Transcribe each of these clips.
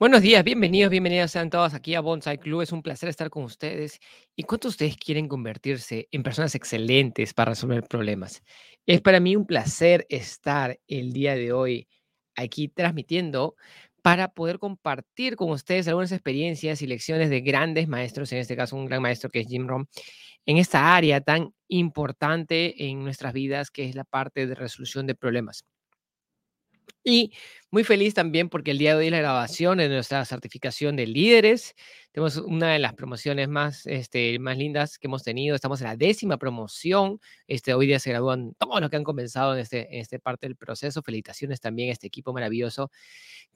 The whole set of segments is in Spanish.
Buenos días, bienvenidos, bienvenidos sean todos aquí a Bonsai Club. Es un placer estar con ustedes. ¿Y cuántos de ustedes quieren convertirse en personas excelentes para resolver problemas? Es para mí un placer estar el día de hoy aquí transmitiendo para poder compartir con ustedes algunas experiencias y lecciones de grandes maestros, en este caso un gran maestro que es Jim Rohn, en esta área tan importante en nuestras vidas que es la parte de resolución de problemas. Y muy feliz también porque el día de hoy es la grabación de nuestra certificación de líderes. Tenemos una de las promociones más, este, más lindas que hemos tenido. Estamos en la décima promoción. Este, hoy día se gradúan todos los que han comenzado en este, en este parte del proceso. Felicitaciones también a este equipo maravilloso.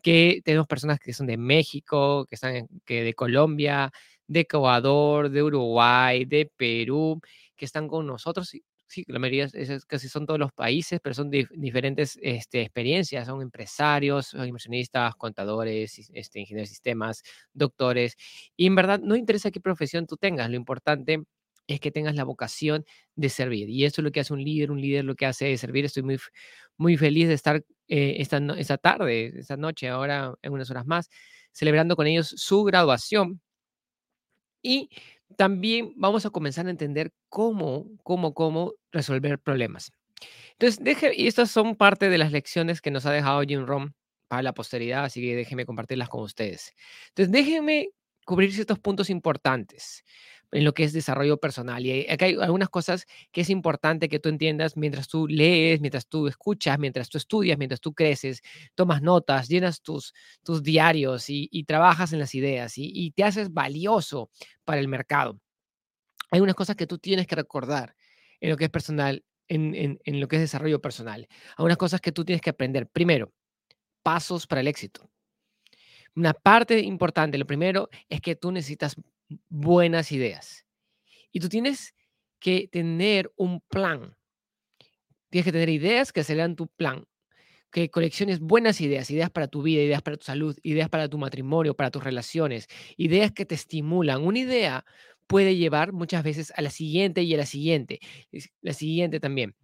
Que tenemos personas que son de México, que están que de Colombia, de Ecuador, de Uruguay, de Perú, que están con nosotros sí, la mayoría casi son todos los países, pero son diferentes este, experiencias, son empresarios, son inversionistas, contadores, este, ingenieros de sistemas, doctores, y en verdad no interesa qué profesión tú tengas, lo importante es que tengas la vocación de servir. Y eso es lo que hace un líder, un líder lo que hace es servir. Estoy muy, muy feliz de estar eh, esta, esta tarde, esta noche, ahora en unas horas más, celebrando con ellos su graduación. Y también vamos a comenzar a entender cómo, cómo, cómo resolver problemas. Entonces, deje, y estas son parte de las lecciones que nos ha dejado Jim Rom para la posteridad, así que déjenme compartirlas con ustedes. Entonces, déjenme cubrir ciertos puntos importantes en lo que es desarrollo personal. Y acá hay algunas cosas que es importante que tú entiendas mientras tú lees, mientras tú escuchas, mientras tú estudias, mientras tú creces, tomas notas, llenas tus, tus diarios y, trabajas en las ideas y, te haces valioso para el mercado. Hay unas cosas que tú tienes que recordar en lo que es personal, en, en, en lo que es desarrollo personal. Hay unas cosas que tú tienes que aprender. Primero, pasos para el éxito. Una parte importante, lo primero es que tú necesitas buenas ideas. Y tú tienes que tener un plan. Tienes que tener ideas que sean tu plan. Que colecciones buenas ideas, ideas para tu vida, ideas para tu salud, ideas para tu matrimonio, para tus relaciones, ideas que te estimulan. Una idea puede llevar muchas veces a la siguiente y a la siguiente, la siguiente también.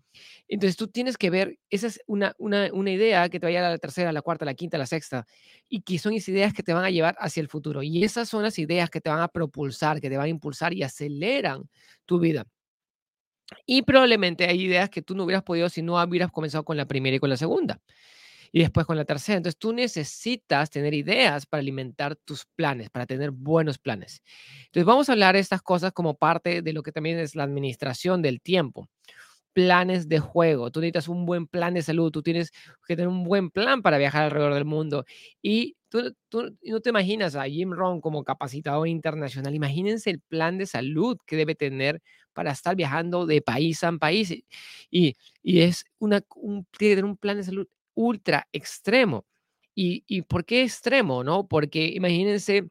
Entonces tú tienes que ver, esa es una, una, una, idea que te va a la tercera, a la cuarta, a la quinta, a la sexta, y que son ideas que te van a llevar hacia el futuro. Y esas son las ideas que te van a propulsar, que te van a impulsar y aceleran tu vida. Y probablemente hay ideas que tú no hubieras podido si no hubieras comenzado con la primera y con la segunda. Y después con la tercera. Entonces tú necesitas tener ideas para alimentar tus planes, para tener buenos planes. Entonces vamos a hablar de estas cosas como parte de lo que también es la administración del tiempo planes de juego, tú necesitas un buen plan de salud, tú tienes que tener un buen plan para viajar alrededor del mundo. Y tú, no te imaginas a Jim Rohn como capacitador internacional, imagínense el plan de salud que debe tener para estar viajando de país a país. Y, y es una, un, tiene que tener un plan de salud ultra extremo. ¿Y, ¿Y por qué extremo? no? Porque imagínense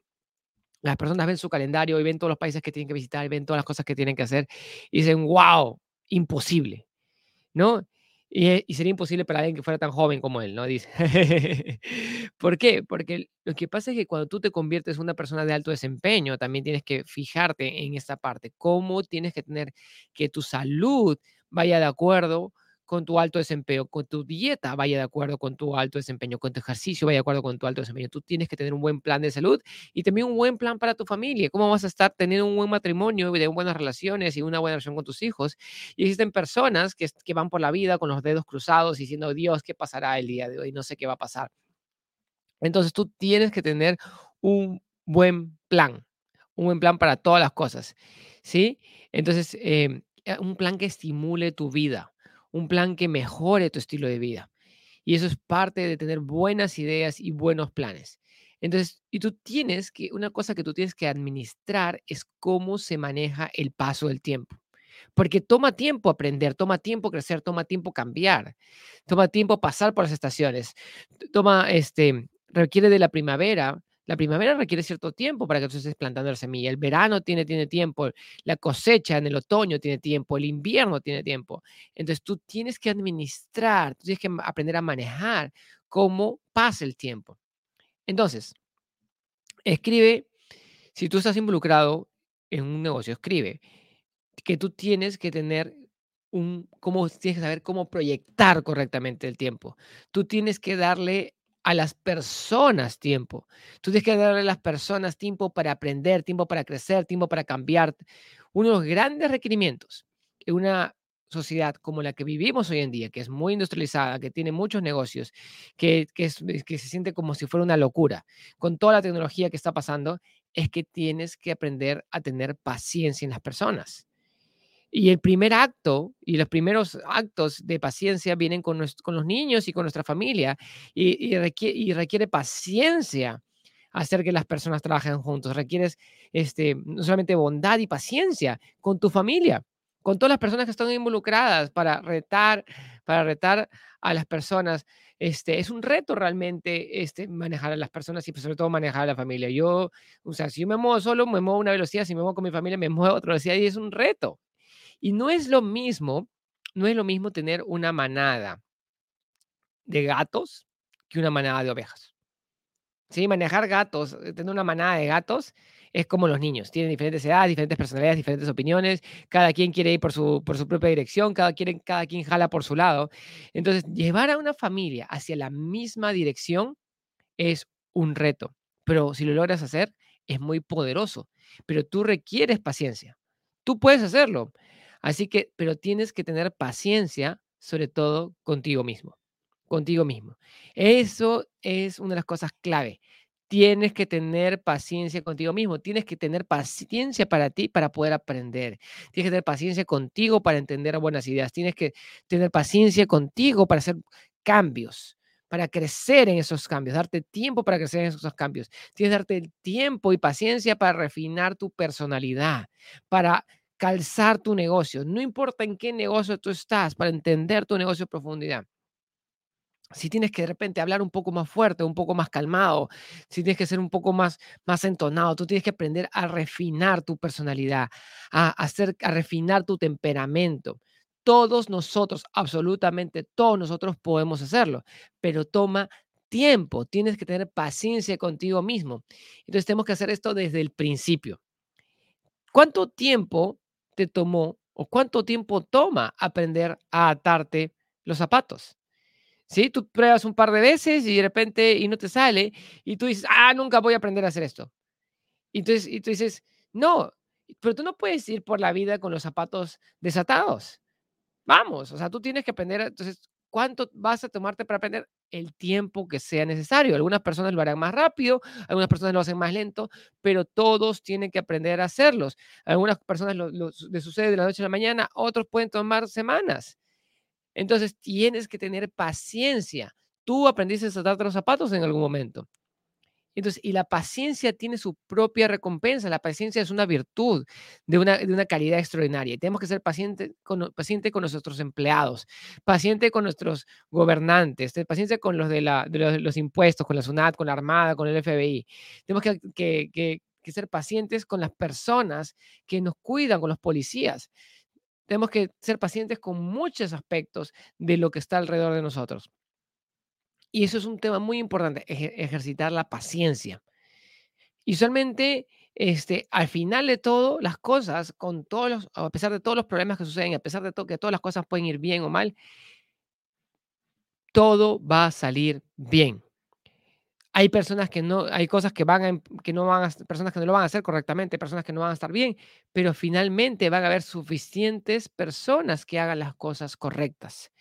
las personas ven su calendario y ven todos los países que tienen que visitar, ven todas las cosas que tienen que hacer y dicen, wow, imposible, ¿no? Y, sería imposible para alguien que fuera tan joven como él, ¿no? Dice. ¿Por qué? Porque lo que pasa es que cuando tú te conviertes en una persona de alto desempeño, también tienes que fijarte en esta parte, cómo tienes que tener que tu salud vaya de acuerdo con tu alto desempeño, con tu dieta vaya de acuerdo con tu alto desempeño, con tu ejercicio vaya de acuerdo con tu alto desempeño. Tú tienes que tener un buen plan de salud y también un buen plan para tu familia. ¿Cómo vas a estar teniendo un buen matrimonio, de buenas relaciones y una buena relación con tus hijos? Y existen personas que, que van por la vida con los dedos cruzados diciendo, Dios, ¿qué pasará el día de hoy? No sé qué va a pasar. Entonces tú tienes que tener un buen plan, un buen plan para todas las cosas, ¿sí? Entonces, em, eh, un plan que estimule tu vida un plan que mejore tu estilo de vida. Y eso es parte de tener buenas ideas y buenos planes. Entonces, y tú tienes que, una cosa que tú tienes que administrar es cómo se maneja el paso del tiempo. Porque toma tiempo aprender, toma tiempo crecer, toma tiempo cambiar, toma tiempo pasar por las estaciones, toma, este, requiere de la primavera la primavera requiere cierto tiempo para que tú estés plantando la semilla. El verano tiene, tiene tiempo. La cosecha en el otoño tiene tiempo. El invierno tiene tiempo. Entonces tú tienes que administrar, tienes que aprender a manejar cómo pasa el tiempo. Entonces, escribe, si tú estás involucrado en un negocio, escribe que tú tienes que tener un, cómo tienes que saber cómo proyectar correctamente el tiempo. Tú tienes que darle a las personas tiempo. Tú tienes que darle a las personas tiempo para aprender, tiempo para crecer, tiempo para cambiar. Uno de los grandes requerimientos en una sociedad como la que vivimos hoy en día, que es muy industrializada, que tiene muchos negocios, que, que, que se siente como si fuera una locura, con toda la tecnología que está pasando, es que tienes que aprender a tener paciencia en las personas. Y el primer acto y los primeros actos de paciencia vienen con, con los niños y con nuestra familia y, y, requiere, paciencia hacer que las personas trabajen juntos. Requieres este, no solamente bondad y paciencia con tu familia, con todas las personas que están involucradas para retar, para retar a las personas. Este, es un reto realmente este, manejar a las personas y pues, sobre todo manejar a la familia. Yo, o sea, si yo me muevo solo, me muevo a una velocidad, si me muevo con mi familia, me muevo a otra velocidad y es un reto. Y no es lo mismo, no es lo mismo tener una manada de gatos que una manada de ovejas. Sí, manejar gatos, eh, tener una manada de gatos es como los niños, tienen diferentes edades, diferentes personalidades, diferentes opiniones, cada quien quiere ir por su, por su propia dirección, cada, quien, cada quien jala por su lado. Entonces, llevar a una familia hacia la misma dirección es un reto, pero si lo logras hacer, es muy poderoso, pero tú requieres paciencia. Tú puedes hacerlo, Así que, pero tienes que tener paciencia, sobre todo contigo mismo, contigo mismo. Eso es una de las cosas clave. Tienes que tener paciencia contigo mismo, tienes que tener paciencia para ti para poder aprender. Tienes que tener paciencia contigo para entender buenas ideas. Tienes que tener paciencia contigo para hacer cambios, para crecer en esos cambios, darte tiempo para crecer en esos cambios. Tienes que darte tiempo y paciencia para refinar tu personalidad, para calzar tu negocio. No importa en qué negocio tú estás, para entender tu negocio en profundidad. Si tienes que de repente hablar un poco más fuerte, un poco más calmado, si tienes que ser un poco más, más entonado, tú tienes que aprender a refinar tu personalidad, a, hacer, a refinar tu temperamento. Todos nosotros, absolutamente todos nosotros podemos hacerlo, pero toma tiempo, tienes que tener paciencia contigo mismo. Entonces tenemos que hacer esto desde el principio. ¿Cuánto tiempo te tomó o cuánto tiempo toma aprender a atarte los zapatos. ¿Sí? Tú pruebas un par de veces y de repente y no te sale y tú dices, ah, nunca voy a aprender a hacer esto. Y, entonces, y tú dices, no, pero tú no puedes ir por la vida con los zapatos desatados. Vamos, o sea, tú tienes que aprender, entonces, ¿cuánto vas a tomarte para aprender? El tiempo que sea necesario. Algunas personas lo harán más rápido, algunas personas lo hacen más lento, pero todos tienen que aprender a hacerlos. Algunas personas lo, les sucede de la noche a la mañana, otros pueden tomar semanas. Entonces tienes que tener paciencia. Tú aprendiste a saltar los zapatos en algún momento. Entonces, y la paciencia tiene su propia recompensa. La paciencia es una virtud de una, de una calidad extraordinaria. Y tenemos que ser paciente con, paciente con nuestros empleados, paciente con nuestros gobernantes, paciente con los de, la, de los, impuestos, con la SUNAT, con la Armada, con el FBI. Tenemos que, que, que, que ser pacientes con las personas que nos cuidan, con los policías. Tenemos que ser pacientes con muchos aspectos de lo que está alrededor de nosotros. Y eso es un tema muy importante, ejercitar la paciencia. Y usualmente, este, al final de todo, las cosas, con todos los, a pesar de todos los problemas que suceden, a pesar de todo, que todas las cosas pueden ir bien o mal, todo va a salir bien. Hay personas que no, hay cosas que van a, que no van a, personas que no lo van a hacer correctamente, personas que no van a estar bien, pero finalmente van a haber suficientes personas que hagan las cosas correctas.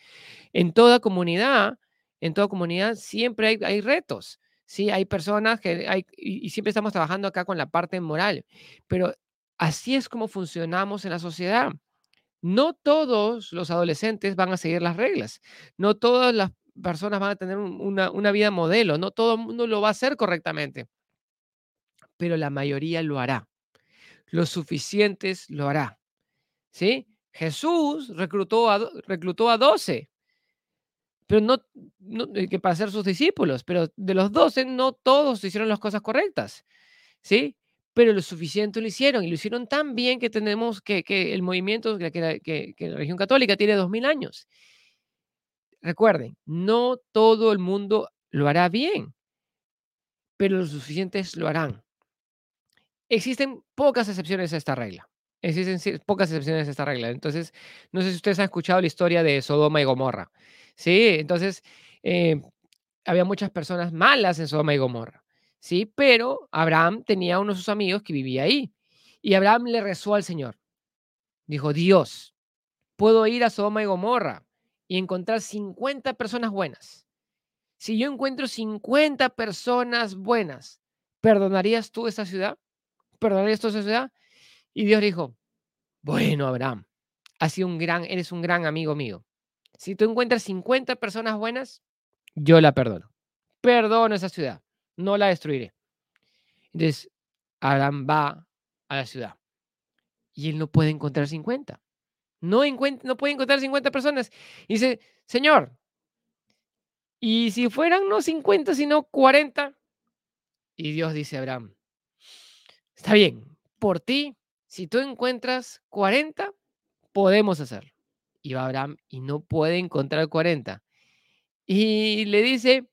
En toda comunidad, en toda comunidad siempre hay, hay retos. Sí, hay personas que hay, y, siempre estamos trabajando acá con la parte moral, pero así es como funcionamos en la sociedad. No todos los adolescentes van a seguir las reglas, no todas las personas van a tener una, una vida modelo, no todo el mundo lo va a hacer correctamente, pero la mayoría lo hará. Los suficientes lo hará. ¿Sí? Jesús reclutó a, reclutó a 12 pero no, eh, que para ser sus discípulos, pero de los doce no todos hicieron las cosas correctas, ¿sí? Pero lo suficiente lo hicieron y lo hicieron tan bien que tenemos que, que el movimiento, que, que, que la religión católica tiene dos mil años. Recuerden, no todo el mundo lo hará bien, pero los suficientes lo harán. Existen pocas excepciones a esta regla. Existen pocas excepciones a esta regla. Entonces, no sé si ustedes han escuchado la historia de Sodoma y Gomorra. Sí, entonces, eh, había muchas personas malas en Sodoma y Gomorra, ¿sí? Pero Abraham tenía uno de sus amigos que vivía ahí. Y Abraham le rezó al Señor. Dijo, Dios, puedo ir a Sodoma y Gomorra y encontrar 50 personas buenas. Si yo encuentro 50 personas buenas, ¿perdonarías tú esa ciudad? ¿Perdonarías tú esa ciudad? Y Dios dijo, bueno, Abraham, has un gran, eres un gran amigo mío. Si tú encuentras 50 personas buenas, yo la perdono. Perdono esa ciudad, no la destruiré. Entonces, Abraham va a la ciudad y él no puede encontrar 50. No, no puede encontrar 50 personas. Y dice, Señor, ¿y si fueran no 50, sino 40? Y Dios dice a Abraham, está bien, por ti, si tú encuentras 40, podemos hacerlo. Y va Abraham y no puede encontrar 40. Y le dice,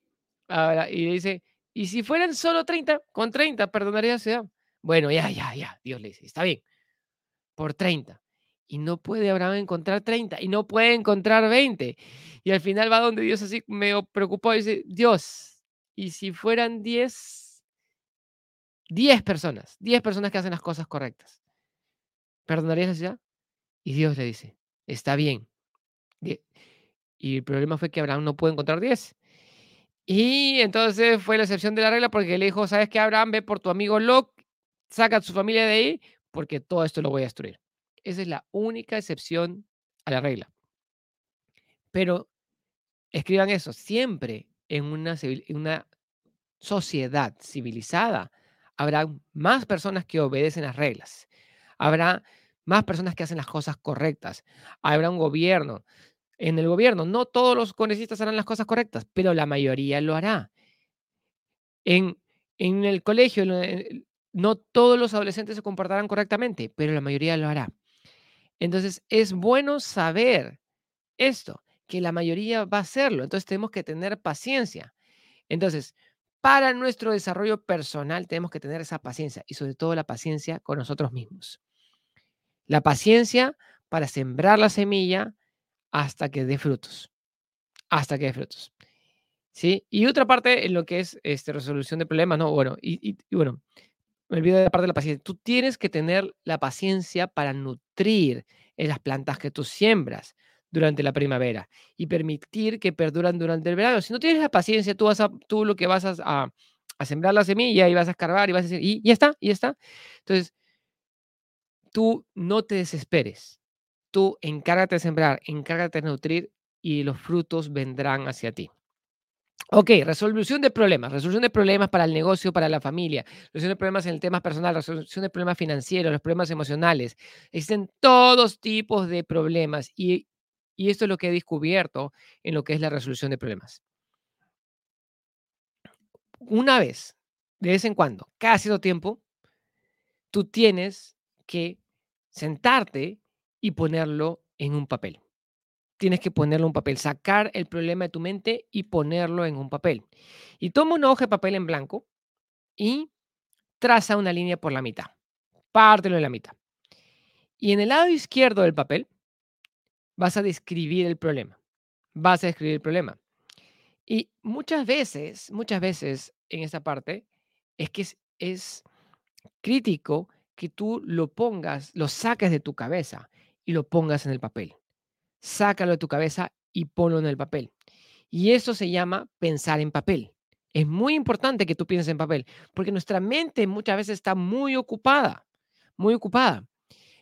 y le dice, ¿y si fueran solo 30? Con 30 perdonaría la ciudad. Bueno, ya, ya, ya. Dios le dice, está bien, por 30. Y no puede Abraham encontrar 30 y no puede encontrar 20. Y al final va donde Dios así medio preocupado y dice, Dios, ¿y si fueran 10? 10 personas, 10 personas que hacen las cosas correctas. ¿Perdonarías la ciudad? Y Dios le dice, está bien. Y el problema fue que Abraham no pudo encontrar 10. Y entonces fue la excepción de la regla porque le dijo, ¿sabes qué, Abraham? Ve por tu amigo Lot, saca a su familia de ahí porque todo esto lo voy a destruir. Esa es la única excepción a la regla. Pero escriban eso, siempre en una, en una sociedad civilizada habrá más personas que obedecen las reglas. Habrá más personas que hacen las cosas correctas. Habrá un gobierno. En el gobierno, no todos los congresistas harán las cosas correctas, pero la mayoría lo hará. En, en el colegio, no todos los adolescentes se comportarán correctamente, pero la mayoría lo hará. Entonces, es bueno saber esto, que la mayoría va a hacerlo. Entonces, tenemos que tener paciencia. Entonces, para nuestro desarrollo personal tenemos que tener esa paciencia y sobre todo la paciencia con nosotros mismos. La paciencia para sembrar la semilla hasta que dé frutos. Hasta que dé frutos. ¿Sí? Y otra parte en lo que es este, resolución de problemas, ¿no? Bueno, y, bueno, me olvido de la parte de la paciencia. Tú tienes que tener la paciencia para nutrir esas plantas que tú siembras durante la primavera y permitir que perduran durante el verano. Si no tienes la paciencia, tú, vas a, tú lo que vas a, a, sembrar la semilla y vas a escarbar y vas a decir, y ya está, y ya está. Entonces, tú no te desesperes. Tú encárgate de sembrar, encárgate de nutrir y los frutos vendrán hacia ti. Ok, resolución de problemas, resolución de problemas para el negocio, para la familia, resolución de problemas en el tema personal, resolución de problemas financieros, los problemas emocionales. Existen todos tipos de problemas y, y esto es lo que he descubierto en lo que es la resolución de problemas. Una vez, de vez en cuando, cada cierto tiempo, tú tienes que sentarte y ponerlo en un papel. Tienes que ponerlo en un papel, sacar el problema de tu mente y ponerlo en un papel. Y toma una hoja de papel en blanco y traza una línea por la mitad. Pártelo en la mitad. Y en el lado izquierdo del papel vas a describir el problema. Vas a describir el problema. Y muchas veces, muchas veces en esta parte es que es, es crítico que tú lo pongas, lo saques de tu cabeza y lo pongas en el papel. Sácalo de tu cabeza y ponlo en el papel. Y eso se llama pensar en papel. Es muy importante que tú pienses en papel, porque nuestra mente muchas veces está muy ocupada, muy ocupada.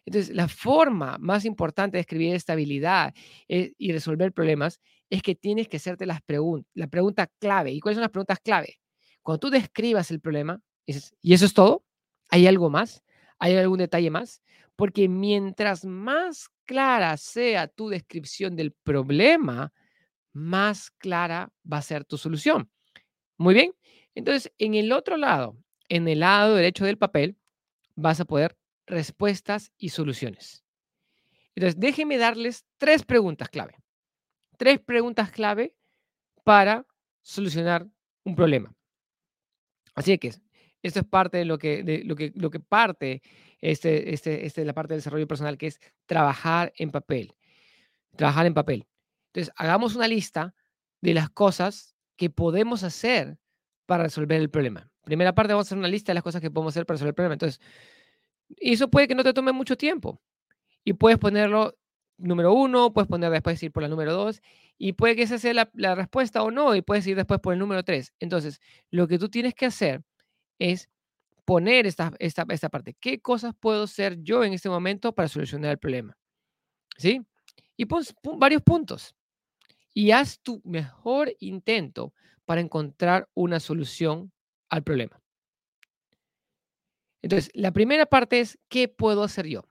Entonces, la forma más importante de escribir estabilidad eh, y resolver problemas es que tienes que hacerte las preguntas, la pregunta clave. ¿Y cuáles son las preguntas clave? Cuando tú describas el problema, dices, ¿y eso es todo? ¿Hay algo más? ¿Hay algún detalle más? Porque mientras más clara sea tu descripción del problema, más clara va a ser tu solución. Muy bien. Entonces, en el otro lado, en el lado derecho del papel, vas a poder respuestas y soluciones. Entonces, déjenme darles tres preguntas clave. Tres preguntas clave para solucionar un problema. Así que esto es parte de lo que, de lo que, lo que parte este, este, este, la parte del desarrollo personal, que es trabajar en papel. Trabajar en papel. Entonces, hagamos una lista de las cosas que podemos hacer para resolver el problema. Primera parte, vamos a hacer una lista de las cosas que podemos hacer para resolver el problema. Entonces, eso puede que no te tome mucho tiempo. Y puedes ponerlo número uno, puedes poner después ir por la número dos, y puede que esa sea la, respuesta o no, y puedes ir después por el número tres. Entonces, lo que tú tienes que hacer es poner esta, esta, esta parte. ¿Qué cosas puedo hacer yo en este momento para solucionar el problema? ¿Sí? Y pon, varios puntos. Y haz tu mejor intento para encontrar una solución al problema. Entonces, la primera parte es, ¿qué puedo hacer yo?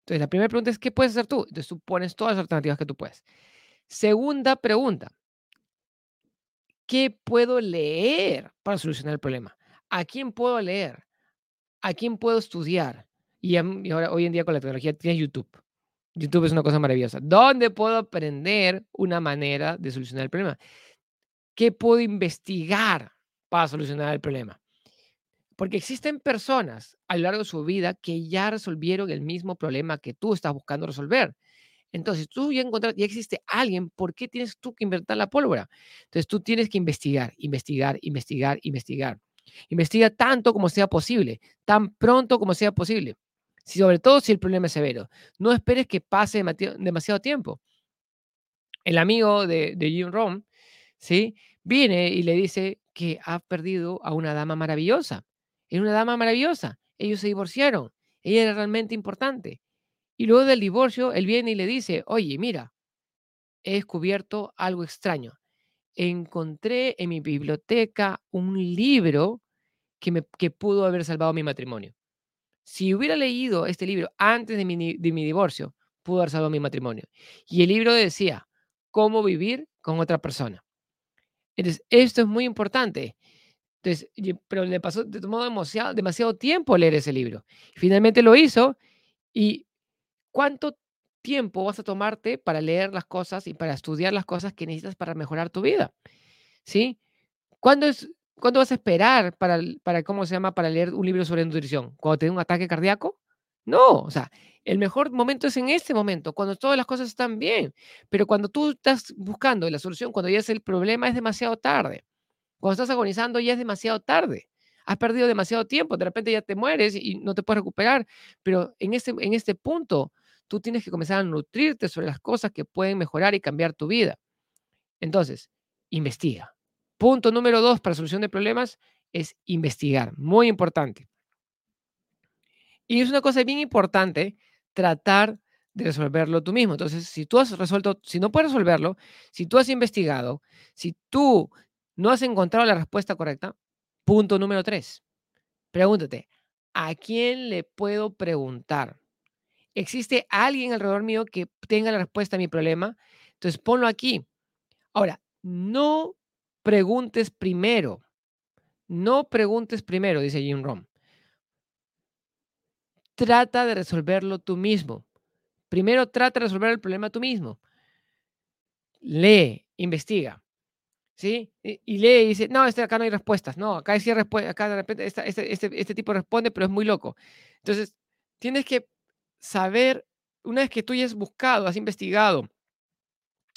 Entonces, la primera pregunta es, ¿qué puedes hacer tú? Entonces, tú pones todas las alternativas que tú puedes. Segunda pregunta, ¿qué puedo leer para solucionar el problema? ¿A quién puedo leer? ¿A quién puedo estudiar? Y, ahora, hoy en día con la tecnología tienes YouTube. YouTube es una cosa maravillosa. ¿Dónde puedo aprender una manera de solucionar el problema? ¿Qué puedo investigar para solucionar el problema? Porque existen personas a lo largo de su vida que ya resolvieron el mismo problema que tú estás buscando resolver. Entonces, tú ya encontraste, ya existe alguien, ¿por qué tienes tú que inventar la pólvora? Entonces, tú tienes que investigar, investigar, investigar, investigar. Investiga tanto como sea posible, tan pronto como sea posible. sobre todo si el problema es severo. No esperes que pase demasiado tiempo. El amigo de, de Jim Rom, ¿sí? Viene y le dice que ha perdido a una dama maravillosa. Era una dama maravillosa. Ellos se divorciaron. Ella era realmente importante. Y luego del divorcio, él viene y le dice, oye, mira, he descubierto algo extraño. Encontré en mi biblioteca un libro que, me, que pudo haber salvado mi matrimonio. Si hubiera leído este libro antes de mi, de mi divorcio, pudo haber salvado mi matrimonio. Y el libro decía, cómo vivir con otra persona. Entonces, esto es muy importante. Entonces, pero le pasó, le tomó demasiado, demasiado tiempo leer ese libro. Finalmente lo hizo y ¿Cuánto tiempo vas a tomarte para leer las cosas y para estudiar las cosas que necesitas para mejorar tu vida? ¿Sí? ¿Cuándo, es, ¿cuándo vas a esperar para, para, ¿cómo se llama?, para leer un libro sobre nutrición? ¿Cuando te un ataque cardíaco? No, o sea, el mejor momento es en este momento, cuando todas las cosas están bien. Pero cuando tú estás buscando la solución, cuando ya es el problema, es demasiado tarde. Cuando estás agonizando, ya es demasiado tarde. Has perdido demasiado tiempo, de repente ya te mueres y no te puedes recuperar. Pero en este, en este punto, tú tienes que comenzar a nutrirte sobre las cosas que pueden mejorar y cambiar tu vida. Entonces, investiga. Punto número dos para solución de problemas es investigar. Muy importante. Y es una cosa bien importante tratar de resolverlo tú mismo. Entonces, si tú has resuelto, si no puedes resolverlo, si tú has investigado, si tú no has encontrado la respuesta correcta, punto número tres, pregúntate, ¿a quién le puedo preguntar? ¿Existe alguien alrededor mío que tenga la respuesta a mi problema? Entonces ponlo aquí. Ahora, no preguntes primero. No preguntes primero, dice Jim Rom. Trata de resolverlo tú mismo. Primero trata de resolver el problema tú mismo. Lee, investiga. ¿Sí? Y, lee y dice, no, este, acá no hay respuestas. No, acá hay respuestas. Acá de repente este, este, este tipo responde, pero es muy loco. Entonces, tienes que saber, una vez que tú ya has buscado, has investigado,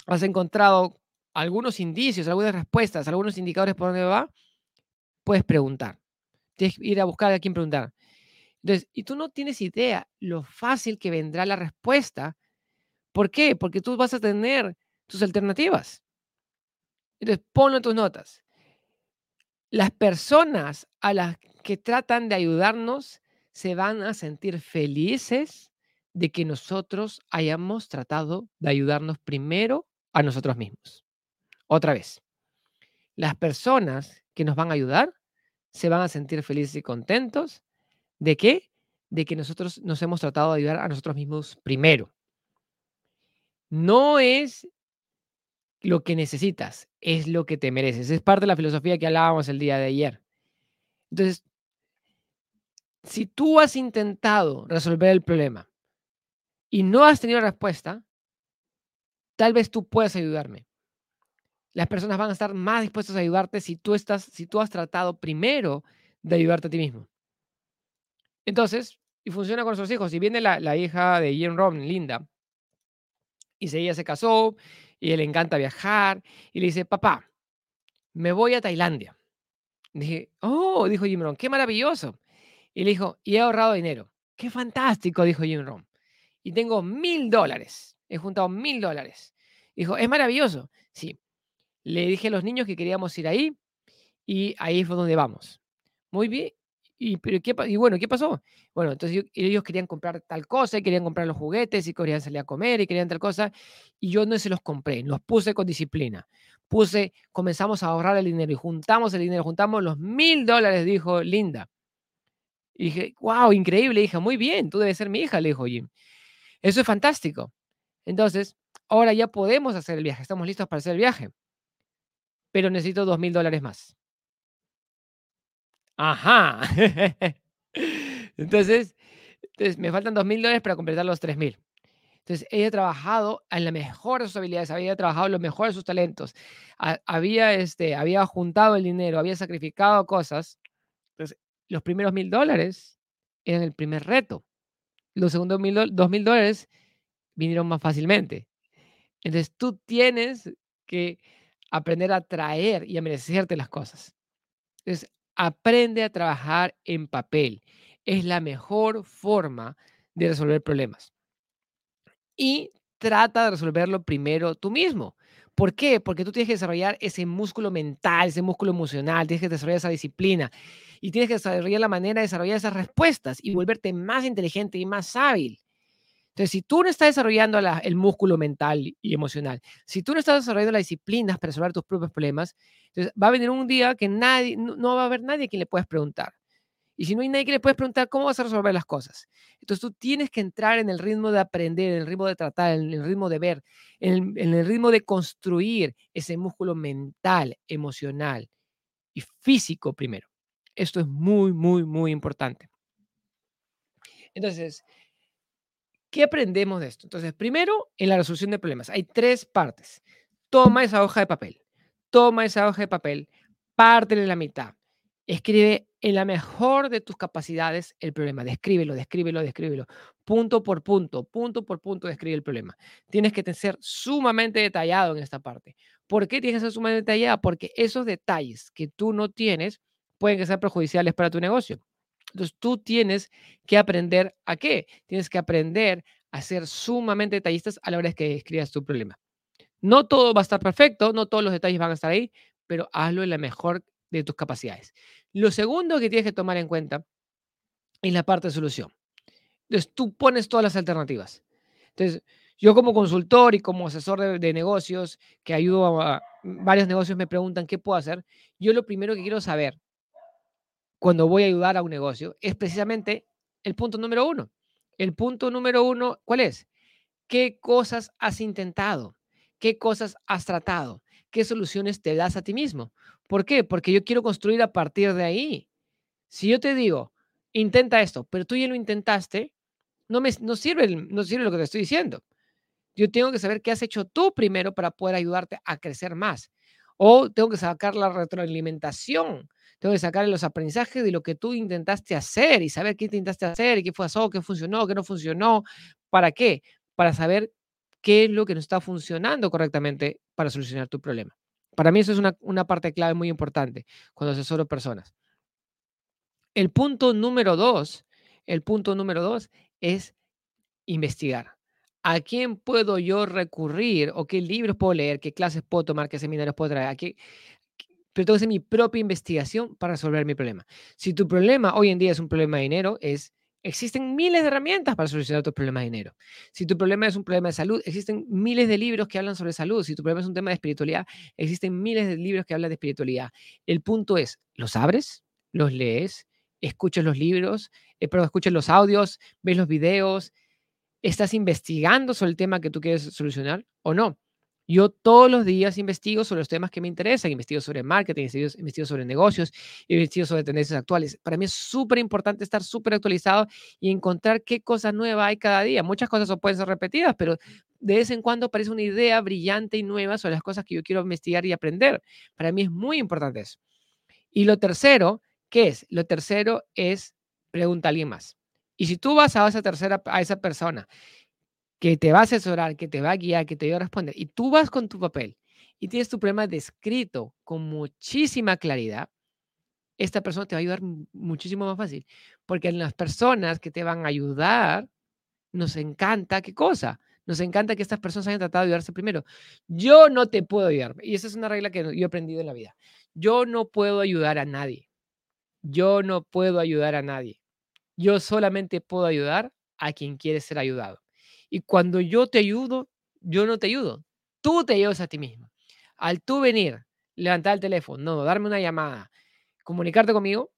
has encontrado algunos indicios, algunas respuestas, algunos indicadores por dónde va, puedes preguntar. Tienes que ir a buscar a quién preguntar. Entonces, y tú no tienes idea lo fácil que vendrá la respuesta. ¿Por qué? Porque tú vas a tener tus alternativas. Entonces, ponlo en tus notas. Las personas a las que tratan de ayudarnos se van a sentir felices de que nosotros hayamos tratado de ayudarnos primero a nosotros mismos. Otra vez, las personas que nos van a ayudar se van a sentir felices y contentos. ¿De qué? De que nosotros nos hemos tratado de ayudar a nosotros mismos primero. No es lo que necesitas, es lo que te mereces. Es parte de la filosofía que hablábamos el día de ayer. Entonces, si tú has intentado resolver el problema y no has tenido respuesta, tal vez tú puedas ayudarme. Las personas van a estar más dispuestas a ayudarte si tú estás, si tú has tratado primero de ayudarte a ti mismo. Entonces, y funciona con nuestros hijos. Si viene la, hija de Ian Robin, Linda, y si ella se casó y le encanta viajar, y le dice, papá, me voy a Tailandia. Dije, oh, dijo Jim Rohn, qué maravilloso. Y le dijo, y he ahorrado dinero. Qué fantástico, dijo Jim Rohn. Y tengo mil dólares. He juntado mil dólares. Dijo, es maravilloso. Sí. Le dije a los niños que queríamos ir ahí y ahí fue donde vamos. Muy bien. Y, pero ¿qué, y bueno, ¿qué pasó? Bueno, entonces ellos querían comprar tal cosa, y querían comprar los juguetes, y querían salir a comer, y querían tal cosa, y yo no se los compré, los puse con disciplina. Puse, comenzamos a ahorrar el dinero y juntamos el dinero, juntamos los mil dólares, dijo Linda. Y dije, wow, increíble, hija, muy bien, tú debes ser mi hija, le dijo Jim. Eso es fantástico. Entonces, ahora ya podemos hacer el viaje, estamos listos para hacer el viaje, pero necesito dos mil dólares más. Ajá. entonces, entonces, me faltan dos mil dólares para completar los tres mil. Entonces, ella ha trabajado en la mejor de sus habilidades, había trabajado en lo mejor de sus talentos, había, este, había juntado el dinero, había sacrificado cosas. Entonces, los primeros mil dólares eran el primer reto. Los segundos mil, dos mil dólares vinieron más fácilmente. Entonces, tú tienes que aprender a traer y a merecerte las cosas. Entonces, aprende a trabajar en papel. Es la mejor forma de resolver problemas. Y trata de resolverlo primero tú mismo. ¿Por qué? Porque tú tienes que desarrollar ese músculo mental, ese músculo emocional, tienes que desarrollar esa disciplina y tienes que desarrollar la manera de desarrollar esas respuestas y volverte más inteligente y más hábil. Entonces, si tú no estás desarrollando el músculo mental y emocional, si tú no estás desarrollando las disciplinas para resolver tus propios problemas, entonces va a venir un día que nadie, no, va a haber nadie a quien le puedas preguntar. Y si no hay nadie que le puedes preguntar, ¿cómo vas a resolver las cosas? Entonces tú tienes que entrar en el ritmo de aprender, en el ritmo de tratar, en el ritmo de ver, en el ritmo de construir ese músculo mental, emocional y físico primero. Esto es muy, muy, muy importante. Entonces, ¿Qué aprendemos de esto? Entonces, primero, en la resolución de problemas, hay tres partes. Toma esa hoja de papel, toma esa hoja de papel, pártela en la mitad, escribe en la mejor de tus capacidades el problema, descríbelo, descríbelo, descríbelo, punto por punto, punto por punto, describe el problema. Tienes que ser sumamente detallado en esta parte. ¿Por qué tienes que ser sumamente detallado? Porque esos detalles que tú no tienes pueden ser perjudiciales para tu negocio. Entonces tú tienes que aprender a qué? Tienes que aprender a ser sumamente detallistas a la hora que escribas tu problema. No todo va a estar perfecto, no todos los detalles van a estar ahí, pero hazlo en la mejor de tus capacidades. Lo segundo que tienes que tomar en cuenta es la parte de solución. Entonces tú pones todas las alternativas. Entonces, yo como consultor y como asesor de, de negocios que ayudo a varios negocios me preguntan qué puedo hacer, yo lo primero que quiero saber cuando voy a ayudar a un negocio es precisamente el punto número uno. El punto número uno, ¿cuál es? ¿Qué cosas has intentado? ¿Qué cosas has tratado? ¿Qué soluciones te das a ti mismo? ¿Por qué? Porque yo quiero construir a partir de ahí. Si yo te digo, intenta esto, pero tú ya lo intentaste, no, me, no, sirve, no sirve lo que te estoy diciendo. Yo tengo que saber qué has hecho tú primero para poder ayudarte a crecer más. O tengo que sacar la retroalimentación tengo que sacar los aprendizajes de lo que tú intentaste hacer y saber qué intentaste hacer y qué pasó, qué funcionó, qué no funcionó. ¿Para qué? Para saber qué es lo que no está funcionando correctamente para solucionar tu problema. Para mí eso es una, parte clave muy importante cuando asesoro personas. El punto número dos, el punto número dos es investigar. ¿A quién puedo yo recurrir o qué libros puedo leer, qué clases puedo tomar, qué seminarios puedo traer? ¿A qué, pero tengo que hacer mi propia investigación para resolver mi problema. Si tu problema hoy en día es un problema de dinero, es, existen miles de herramientas para solucionar tu problema de dinero. Si tu problema es un problema de salud, existen miles de libros que hablan sobre salud. Si tu problema es un tema de espiritualidad, existen miles de libros que hablan de espiritualidad. El punto es, ¿los abres? ¿Los lees? ¿Escuchas los libros? Eh, pero escuchas los audios, ves los videos, ¿Estás investigando sobre el tema que tú quieres solucionar o no? Yo todos los días investigo sobre los temas que me interesan, investigo sobre marketing, investigo, sobre negocios, investigo sobre tendencias actuales. Para mí es súper importante estar súper actualizado y encontrar qué cosas nuevas hay cada día. Muchas cosas pueden ser repetidas, pero de vez en cuando aparece una idea brillante y nueva sobre las cosas que yo quiero investigar y aprender. Para mí es muy importante eso. Y lo tercero, ¿qué es? Lo tercero es pregunta a alguien más. Y si tú vas a esa tercera, a esa persona que te va a asesorar, que te va a guiar, que te va a responder, y tú vas con tu papel y tienes tu problema descrito con muchísima claridad, esta persona te va a ayudar muchísimo más fácil. Porque en las personas que te van a ayudar, nos encanta, ¿qué cosa? Nos encanta que estas personas hayan tratado de ayudarse primero. Yo no te puedo ayudar. Y esa es una regla que yo he aprendido en la vida. Yo no puedo ayudar a nadie. Yo no puedo ayudar a nadie. Yo solamente puedo ayudar a quien quiere ser ayudado. Y cuando yo te ayudo, yo no te ayudo. Tú te ayudas a ti mismo. Al tú venir, levantar el teléfono, no, darme una llamada, comunicarte conmigo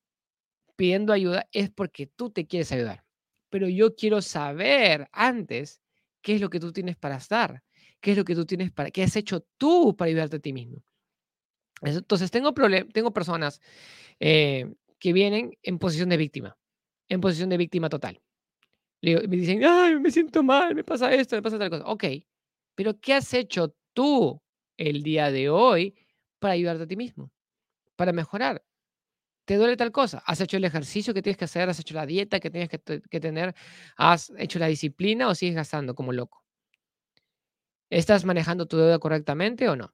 pidiendo ayuda, es porque tú te quieres ayudar. Pero yo quiero saber antes qué es lo que tú tienes para estar, qué es lo que tú tienes para, qué has hecho tú para ayudarte a ti mismo. Entonces, tengo, tengo personas eh, que vienen en posición de víctima, en posición de víctima total. Me dicen, ay, me siento mal, me pasa esto, me pasa tal cosa. Ok, pero ¿qué has hecho tú el día de hoy para ayudarte a ti mismo? Para mejorar. ¿Te duele tal cosa? ¿Has hecho el ejercicio que tienes que hacer? ¿Has hecho la dieta que tienes que, que tener? ¿Has hecho la disciplina o sigues gastando como loco? ¿Estás manejando tu deuda correctamente o no?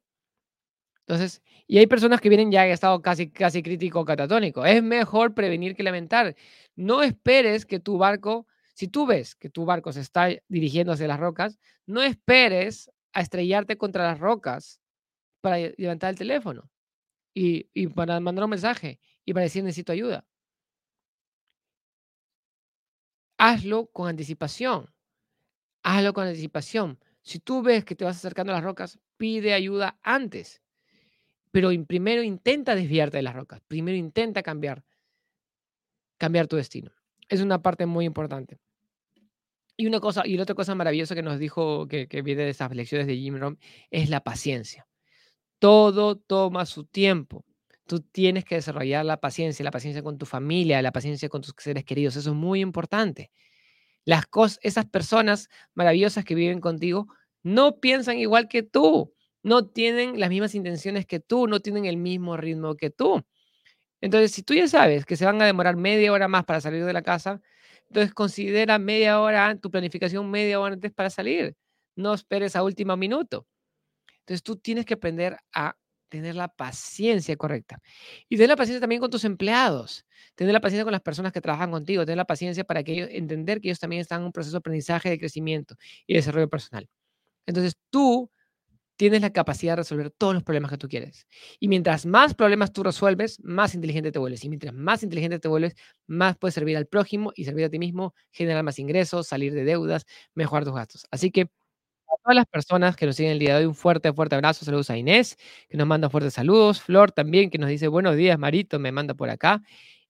Entonces, y hay personas que vienen ya en estado casi, casi crítico catatónico. Es mejor prevenir que lamentar. No esperes que tu barco, si tú ves que tu barco se está dirigiendo hacia las rocas, no esperes a estrellarte contra las rocas para levantar el teléfono y, para mandar un mensaje y para decir necesito ayuda. Hazlo con anticipación. Hazlo con anticipación. Si tú ves que te vas acercando a las rocas, pide ayuda antes pero primero intenta desviarte de las rocas, primero intenta cambiar, cambiar tu destino. Es una parte muy importante. Y una cosa, y otra cosa maravillosa que nos dijo, que, viene de esas lecciones de Jim Rohn, es la paciencia. Todo toma su tiempo. Tú tienes que desarrollar la paciencia, la paciencia con tu familia, la paciencia con tus seres queridos. Eso es muy importante. Las cosas, esas personas maravillosas que viven contigo no piensan igual que tú no tienen las mismas intenciones que tú, no tienen el mismo ritmo que tú. Entonces, si tú ya sabes que se van a demorar media hora más para salir de la casa, entonces considera media hora, tu planificación media hora antes para salir. No esperes a último minuto. Entonces, tú tienes que aprender a tener la paciencia correcta. Y tener la paciencia también con tus empleados. Tener la paciencia con las personas que trabajan contigo. Tener la paciencia para que ellos, entender que ellos también están en un proceso de aprendizaje, de crecimiento y desarrollo personal. Entonces, tú tienes la capacidad de resolver todos los problemas que tú quieres. Y mientras más problemas tú resuelves, más inteligente te vuelves. Y mientras más inteligente te vuelves, más puedes servir al prójimo y servir a ti mismo, generar más ingresos, salir de deudas, mejorar tus gastos. Así que a todas las personas que nos siguen el día de hoy, un fuerte, fuerte abrazo. Saludos a Inés, que nos manda fuertes saludos. Flor también, que nos dice buenos días, Marito, me manda por acá.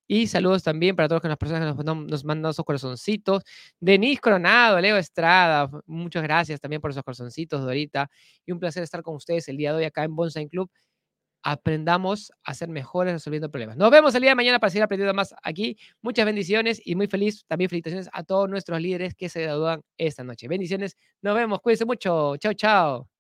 Y saludos también para todas las personas que nos, mandan esos corazoncitos. Denise Coronado, Leo Estrada, muchas gracias también por esos corazoncitos, Dorita. Y un placer estar con ustedes el día de hoy acá en Bonsai Club. Aprendamos a ser mejores resolviendo problemas. Nos vemos el día de mañana para seguir aprendiendo más aquí. Muchas bendiciones y muy feliz. También felicitaciones a todos nuestros líderes que se gradúan esta noche. Bendiciones. Nos vemos. Cuídense mucho. Chao, chao.